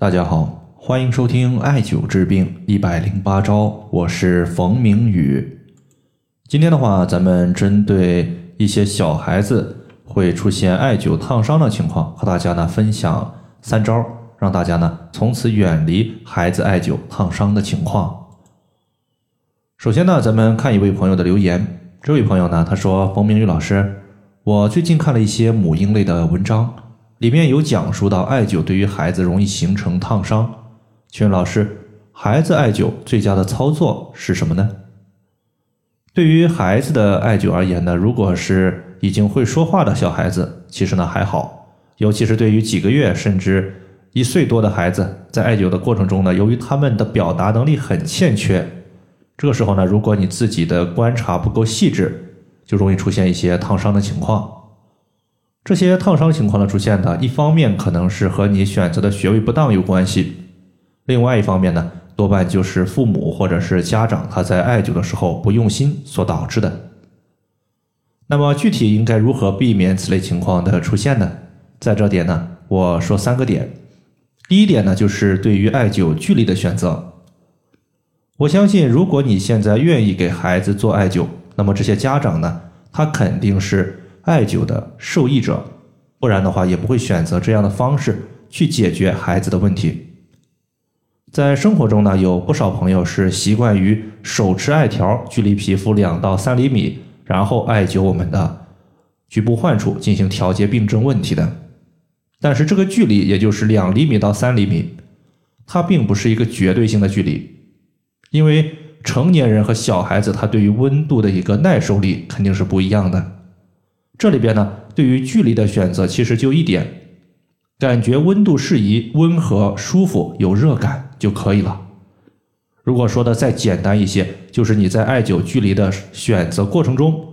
大家好，欢迎收听艾灸治病一百零八招，我是冯明宇。今天的话，咱们针对一些小孩子会出现艾灸烫伤的情况，和大家呢分享三招，让大家呢从此远离孩子艾灸烫伤的情况。首先呢，咱们看一位朋友的留言，这位朋友呢他说：“冯明宇老师，我最近看了一些母婴类的文章。”里面有讲述到艾灸对于孩子容易形成烫伤，请问老师，孩子艾灸最佳的操作是什么呢？对于孩子的艾灸而言呢，如果是已经会说话的小孩子，其实呢还好，尤其是对于几个月甚至一岁多的孩子，在艾灸的过程中呢，由于他们的表达能力很欠缺，这个时候呢，如果你自己的观察不够细致，就容易出现一些烫伤的情况。这些烫伤情况的出现呢，一方面可能是和你选择的穴位不当有关系，另外一方面呢，多半就是父母或者是家长他在艾灸的时候不用心所导致的。那么具体应该如何避免此类情况的出现呢？在这点呢，我说三个点。第一点呢，就是对于艾灸距离的选择。我相信，如果你现在愿意给孩子做艾灸，那么这些家长呢，他肯定是。艾灸的受益者，不然的话也不会选择这样的方式去解决孩子的问题。在生活中呢，有不少朋友是习惯于手持艾条，距离皮肤两到三厘米，然后艾灸我们的局部患处，进行调节病症问题的。但是这个距离也就是两厘米到三厘米，它并不是一个绝对性的距离，因为成年人和小孩子他对于温度的一个耐受力肯定是不一样的。这里边呢，对于距离的选择，其实就一点，感觉温度适宜、温和、舒服、有热感就可以了。如果说的再简单一些，就是你在艾灸距离的选择过程中，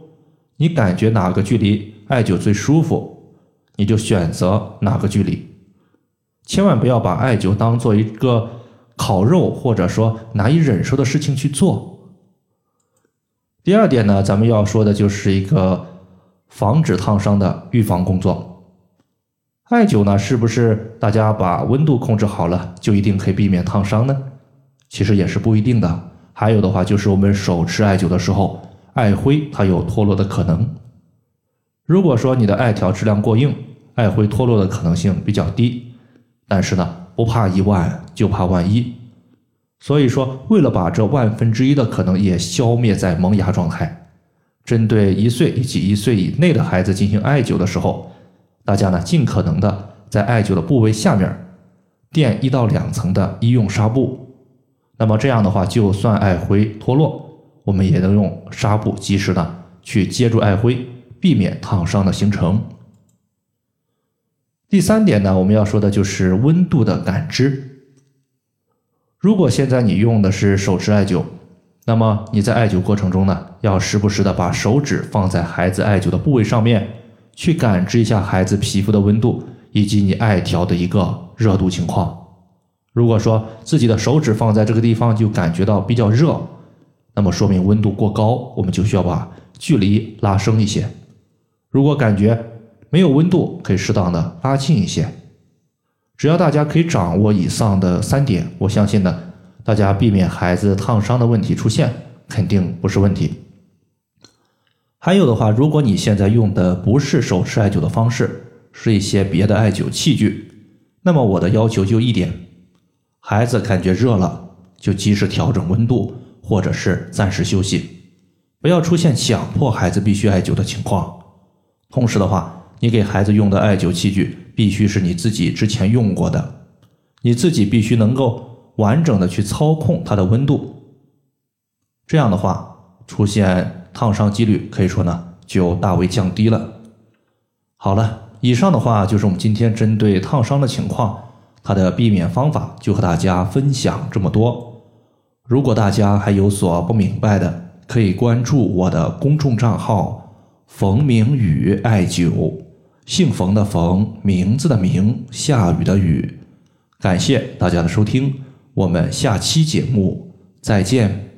你感觉哪个距离艾灸最舒服，你就选择哪个距离。千万不要把艾灸当做一个烤肉或者说难以忍受的事情去做。第二点呢，咱们要说的就是一个。防止烫伤的预防工作，艾灸呢，是不是大家把温度控制好了，就一定可以避免烫伤呢？其实也是不一定的。还有的话，就是我们手持艾灸的时候，艾灰它有脱落的可能。如果说你的艾条质量过硬，艾灰脱落的可能性比较低。但是呢，不怕一万，就怕万一。所以说，为了把这万分之一的可能也消灭在萌芽状态。针对一岁以及一岁以内的孩子进行艾灸的时候，大家呢尽可能的在艾灸的部位下面垫一到两层的医用纱布。那么这样的话，就算艾灰脱落，我们也能用纱布及时的去接住艾灰，避免烫伤的形成。第三点呢，我们要说的就是温度的感知。如果现在你用的是手持艾灸。那么你在艾灸过程中呢，要时不时的把手指放在孩子艾灸的部位上面，去感知一下孩子皮肤的温度以及你艾条的一个热度情况。如果说自己的手指放在这个地方就感觉到比较热，那么说明温度过高，我们就需要把距离拉升一些。如果感觉没有温度，可以适当的拉近一些。只要大家可以掌握以上的三点，我相信呢。大家避免孩子烫伤的问题出现，肯定不是问题。还有的话，如果你现在用的不是手持艾灸的方式，是一些别的艾灸器具，那么我的要求就一点：孩子感觉热了，就及时调整温度，或者是暂时休息，不要出现强迫孩子必须艾灸的情况。同时的话，你给孩子用的艾灸器具必须是你自己之前用过的，你自己必须能够。完整的去操控它的温度，这样的话，出现烫伤几率可以说呢就大为降低了。好了，以上的话就是我们今天针对烫伤的情况，它的避免方法就和大家分享这么多。如果大家还有所不明白的，可以关注我的公众账号“冯明宇艾灸”，姓冯的冯，名字的名，下雨的雨。感谢大家的收听。我们下期节目再见。